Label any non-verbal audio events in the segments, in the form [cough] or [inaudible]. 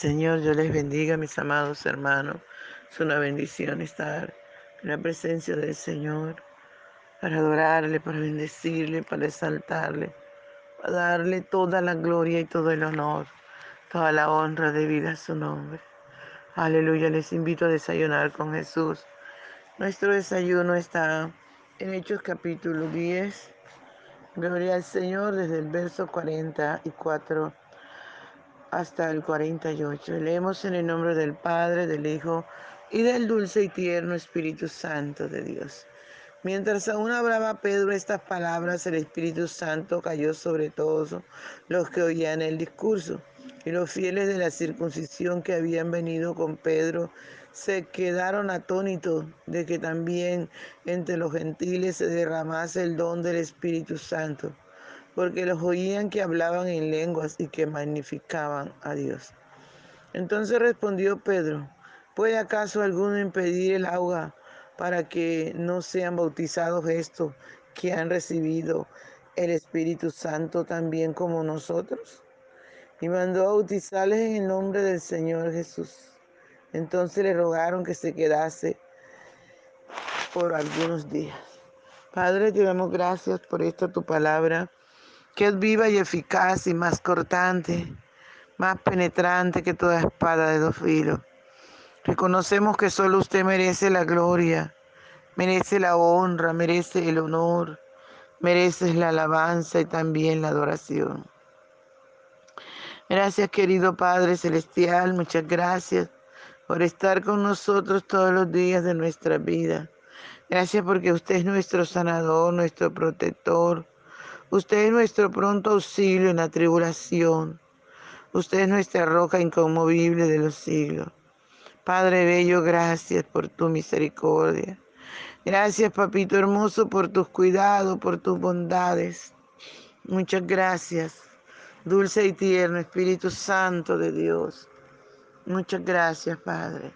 Señor, yo les bendiga, mis amados hermanos. Es una bendición estar en la presencia del Señor para adorarle, para bendecirle, para exaltarle, para darle toda la gloria y todo el honor, toda la honra de vida a su nombre. Aleluya, les invito a desayunar con Jesús. Nuestro desayuno está en Hechos capítulo 10. Gloria al Señor desde el verso 44 hasta el 48. Leemos en el nombre del Padre, del Hijo y del dulce y tierno Espíritu Santo de Dios. Mientras aún hablaba Pedro estas palabras, el Espíritu Santo cayó sobre todos los que oían el discurso. Y los fieles de la circuncisión que habían venido con Pedro se quedaron atónitos de que también entre los gentiles se derramase el don del Espíritu Santo porque los oían que hablaban en lenguas y que magnificaban a Dios. Entonces respondió Pedro, ¿puede acaso alguno impedir el agua para que no sean bautizados estos que han recibido el Espíritu Santo también como nosotros? Y mandó a bautizarles en el nombre del Señor Jesús. Entonces le rogaron que se quedase por algunos días. Padre, te damos gracias por esta tu palabra que es viva y eficaz y más cortante, más penetrante que toda espada de dos filos. Reconocemos que solo usted merece la gloria, merece la honra, merece el honor, merece la alabanza y también la adoración. Gracias querido Padre Celestial, muchas gracias por estar con nosotros todos los días de nuestra vida. Gracias porque usted es nuestro sanador, nuestro protector, Usted es nuestro pronto auxilio en la tribulación. Usted es nuestra roca inconmovible de los siglos. Padre Bello, gracias por tu misericordia. Gracias, Papito Hermoso, por tus cuidados, por tus bondades. Muchas gracias, dulce y tierno Espíritu Santo de Dios. Muchas gracias, Padre.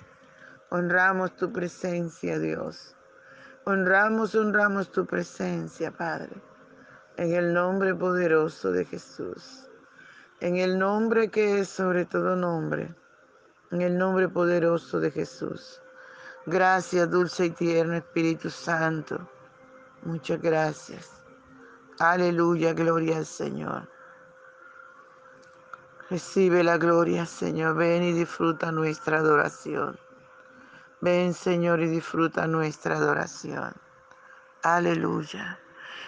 Honramos tu presencia, Dios. Honramos, honramos tu presencia, Padre en el nombre poderoso de Jesús, en el nombre que es sobre todo nombre, en el nombre poderoso de Jesús. Gracias, dulce y tierno Espíritu Santo. Muchas gracias. Aleluya, gloria al Señor. Recibe la gloria, Señor. Ven y disfruta nuestra adoración. Ven, Señor, y disfruta nuestra adoración. Aleluya.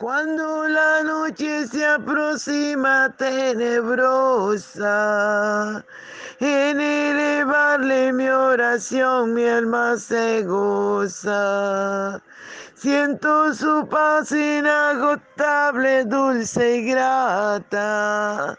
Cuando la noche se aproxima tenebrosa, en elevarle mi oración mi alma se goza. Siento su paz inagotable, dulce y grata,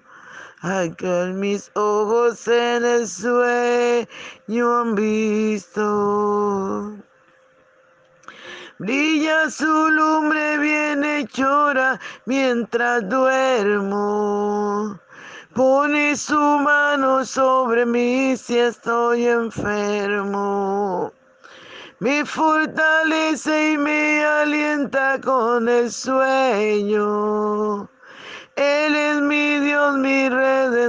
Que mis ojos en el sueño han visto. Brilla su lumbre bien hechora mientras duermo. Pone su mano sobre mí si estoy enfermo. Me fortalece y me alienta con el sueño. Él es mi Dios, mi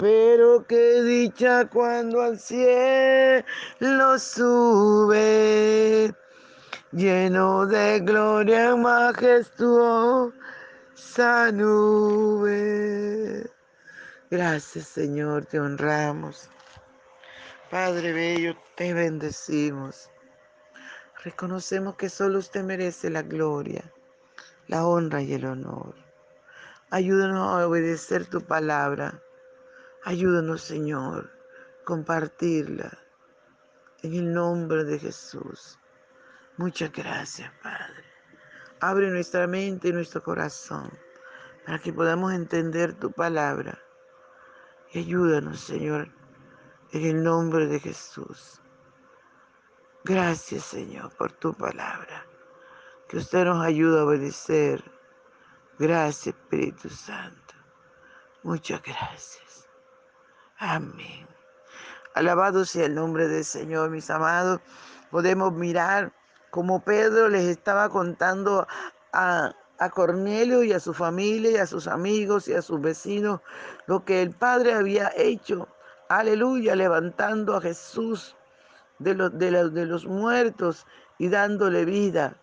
Pero qué dicha cuando al cielo sube, lleno de gloria majestuosa nube. Gracias Señor, te honramos. Padre Bello, te bendecimos. Reconocemos que solo usted merece la gloria, la honra y el honor. Ayúdanos a obedecer tu palabra. Ayúdanos, Señor, compartirla. En el nombre de Jesús. Muchas gracias, Padre. Abre nuestra mente y nuestro corazón para que podamos entender tu palabra. Y ayúdanos, Señor, en el nombre de Jesús. Gracias, Señor, por tu palabra. Que usted nos ayude a obedecer. Gracias, Espíritu Santo. Muchas gracias. Amén. Alabado sea el nombre del Señor, mis amados. Podemos mirar como Pedro les estaba contando a, a Cornelio y a su familia y a sus amigos y a sus vecinos lo que el Padre había hecho. Aleluya, levantando a Jesús de los, de de los muertos y dándole vida.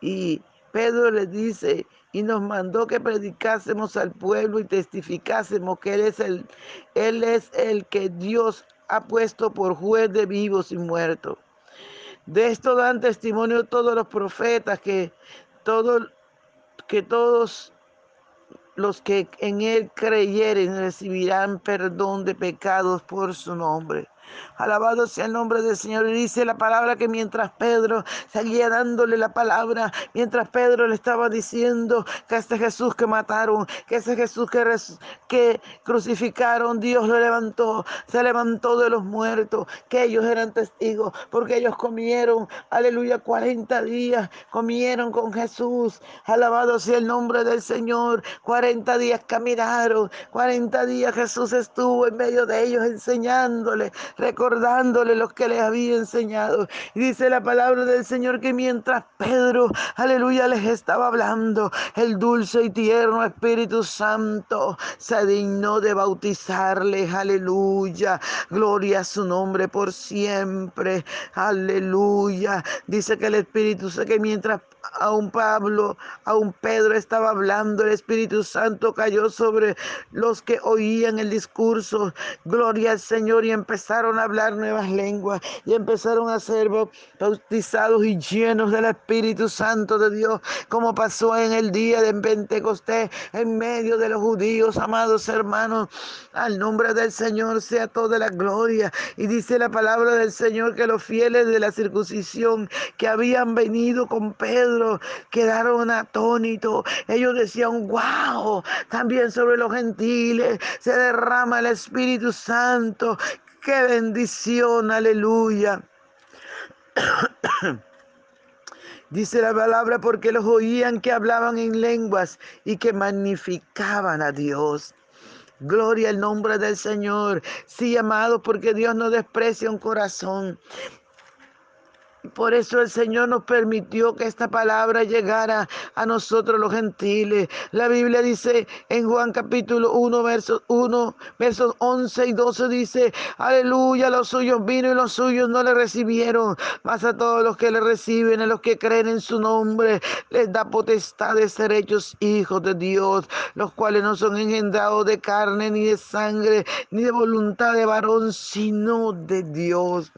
Y Pedro le dice, y nos mandó que predicásemos al pueblo y testificásemos que Él es el, Él es el que Dios ha puesto por juez de vivos y muertos. De esto dan testimonio todos los profetas que que todos los que en Él creyeren recibirán perdón de pecados por su nombre. Alabado sea el nombre del Señor. Y dice la palabra que mientras Pedro seguía dándole la palabra, mientras Pedro le estaba diciendo que este Jesús que mataron, que ese Jesús que, que crucificaron, Dios lo levantó, se levantó de los muertos, que ellos eran testigos, porque ellos comieron, aleluya, 40 días, comieron con Jesús. Alabado sea el nombre del Señor. 40 días caminaron, 40 días Jesús estuvo en medio de ellos enseñándole recordándole lo que les había enseñado. Y dice la palabra del Señor que mientras Pedro, aleluya, les estaba hablando, el dulce y tierno Espíritu Santo se dignó de bautizarles, aleluya, gloria a su nombre por siempre, aleluya. Dice que el Espíritu, que mientras a un Pablo, a un Pedro estaba hablando, el Espíritu Santo cayó sobre los que oían el discurso, gloria al Señor, y empezaron a hablar nuevas lenguas, y empezaron a ser bautizados y llenos del Espíritu Santo de Dios, como pasó en el día de Pentecostés, en medio de los judíos, amados hermanos, al nombre del Señor sea toda la gloria. Y dice la palabra del Señor que los fieles de la circuncisión que habían venido con Pedro, quedaron atónitos. Ellos decían, wow, también sobre los gentiles se derrama el Espíritu Santo. Qué bendición, aleluya. [coughs] Dice la palabra porque los oían que hablaban en lenguas y que magnificaban a Dios. Gloria al nombre del Señor. Sí, amado, porque Dios no desprecia un corazón. Por eso el Señor nos permitió que esta palabra llegara a nosotros los gentiles. La Biblia dice en Juan capítulo 1, versos 1, versos 11 y 12 dice, aleluya, los suyos vino y los suyos no le recibieron, mas a todos los que le reciben, a los que creen en su nombre, les da potestad de ser hechos hijos de Dios, los cuales no son engendrados de carne, ni de sangre, ni de voluntad de varón, sino de Dios.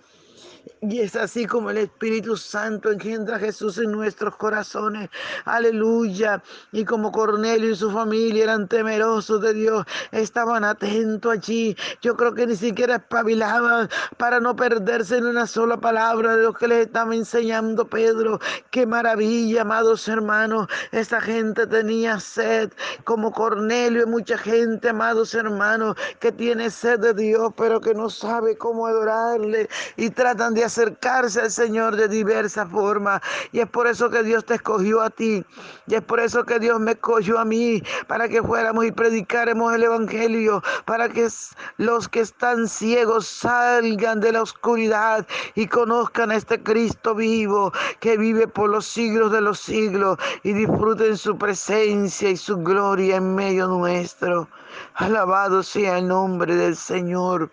Y es así como el Espíritu Santo engendra a Jesús en nuestros corazones. Aleluya. Y como Cornelio y su familia eran temerosos de Dios, estaban atentos allí. Yo creo que ni siquiera espabilaban para no perderse en una sola palabra de lo que les estaba enseñando Pedro. Qué maravilla, amados hermanos. Esa gente tenía sed, como Cornelio y mucha gente, amados hermanos, que tiene sed de Dios, pero que no sabe cómo adorarle y tratan de acercarse al Señor de diversas formas. Y es por eso que Dios te escogió a ti. Y es por eso que Dios me escogió a mí, para que fuéramos y predicáramos el Evangelio, para que los que están ciegos salgan de la oscuridad y conozcan a este Cristo vivo, que vive por los siglos de los siglos, y disfruten su presencia y su gloria en medio nuestro. Alabado sea el nombre del Señor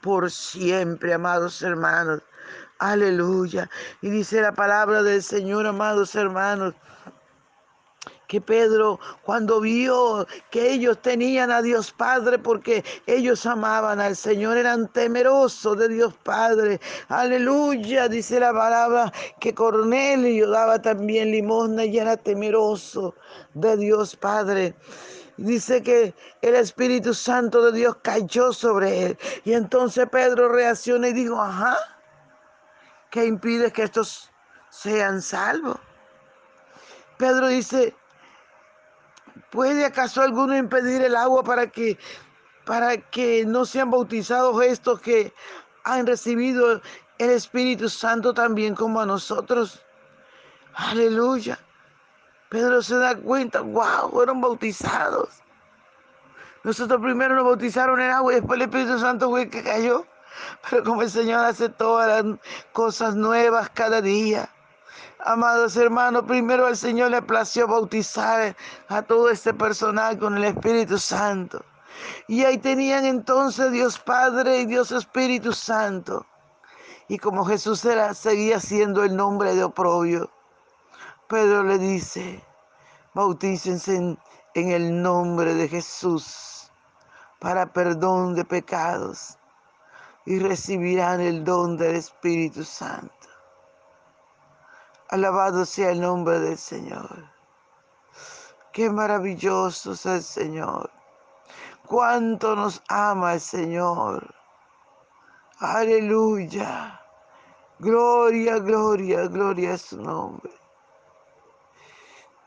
por siempre, amados hermanos. Aleluya. Y dice la palabra del Señor, amados hermanos, que Pedro cuando vio que ellos tenían a Dios Padre porque ellos amaban al Señor, eran temerosos de Dios Padre. Aleluya, dice la palabra que Cornelio daba también limosna y era temeroso de Dios Padre. Dice que el Espíritu Santo de Dios cayó sobre él. Y entonces Pedro reacciona y dijo, ajá, ¿qué impide que estos sean salvos? Pedro dice, ¿puede acaso alguno impedir el agua para que, para que no sean bautizados estos que han recibido el Espíritu Santo también como a nosotros? Aleluya. Pedro se da cuenta, wow, fueron bautizados. Nosotros primero nos bautizaron en agua y después el Espíritu Santo fue que cayó. Pero como el Señor hace todas las cosas nuevas cada día. Amados hermanos, primero al Señor le plació bautizar a todo este personal con el Espíritu Santo. Y ahí tenían entonces Dios Padre y Dios Espíritu Santo. Y como Jesús era, seguía siendo el nombre de oprobio. Pedro le dice, bautícense en, el nombre de Jesús para perdón de pecados y recibirán el don del Espíritu Santo. Alabado sea el nombre del Señor. Qué maravilloso es el Señor. Cuánto nos ama el Señor. Aleluya. Gloria, gloria, gloria a su nombre.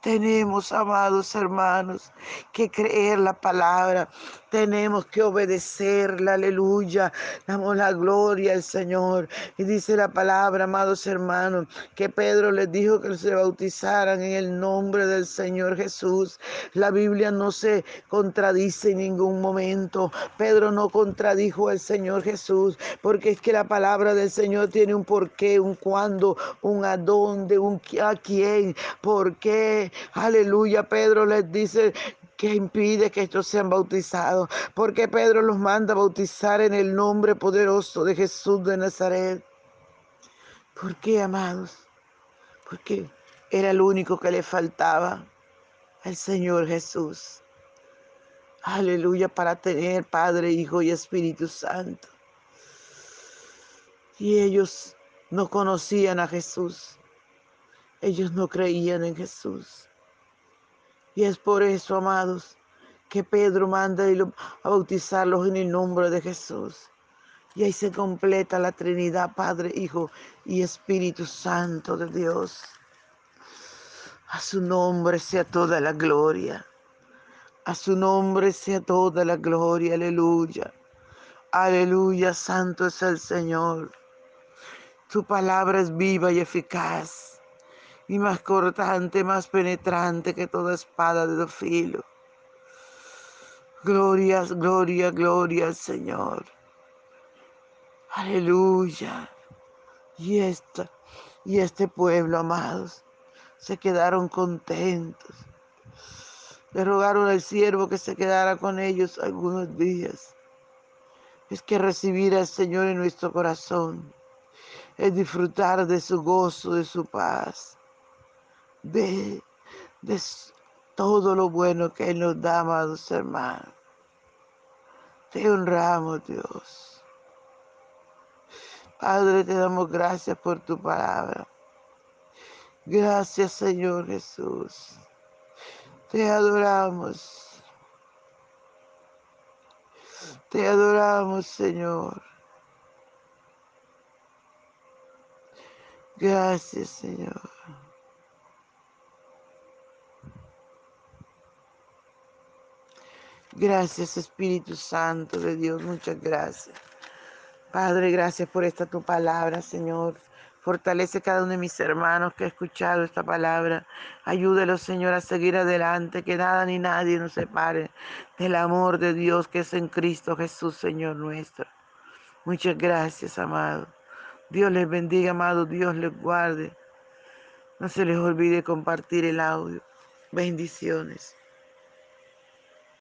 Tenemos, amados hermanos, que creer la palabra. Tenemos que obedecerla, aleluya. Damos la gloria al Señor. Y dice la palabra, amados hermanos, que Pedro les dijo que se bautizaran en el nombre del Señor Jesús. La Biblia no se contradice en ningún momento. Pedro no contradijo al Señor Jesús, porque es que la palabra del Señor tiene un porqué, un cuándo, un a dónde, un a quién, por qué. Aleluya, Pedro les dice, que impide que estos sean bautizados. Porque Pedro los manda a bautizar en el nombre poderoso de Jesús de Nazaret. ¿Por qué, amados? Porque era el único que le faltaba al Señor Jesús. Aleluya, para tener Padre, Hijo y Espíritu Santo. Y ellos no conocían a Jesús. Ellos no creían en Jesús. Y es por eso, amados, que Pedro manda a bautizarlos en el nombre de Jesús. Y ahí se completa la Trinidad, Padre, Hijo y Espíritu Santo de Dios. A su nombre sea toda la gloria. A su nombre sea toda la gloria. Aleluya. Aleluya. Santo es el Señor. Tu palabra es viva y eficaz y más cortante, más penetrante que toda espada de dos filos. Gloria, gloria, gloria al Señor. Aleluya. Y esta, y este pueblo, amados, se quedaron contentos. Le rogaron al siervo que se quedara con ellos algunos días. Es que recibir al Señor en nuestro corazón es disfrutar de su gozo, de su paz, de, todo lo bueno que Él nos da, amados hermanos. Te honramos, Dios. Padre, te damos gracias por tu palabra. Gracias, Señor Jesús. Te adoramos. Te adoramos, Señor. Gracias, Señor. Gracias, Espíritu Santo de Dios. Muchas gracias. Padre, gracias por esta tu palabra, Señor. Fortalece cada uno de mis hermanos que ha escuchado esta palabra. Ayúdelos, Señor, a seguir adelante, que nada ni nadie nos separe del amor de Dios que es en Cristo Jesús, Señor nuestro. Muchas gracias, amado. Dios les bendiga, amado. Dios les guarde. No se les olvide compartir el audio. Bendiciones.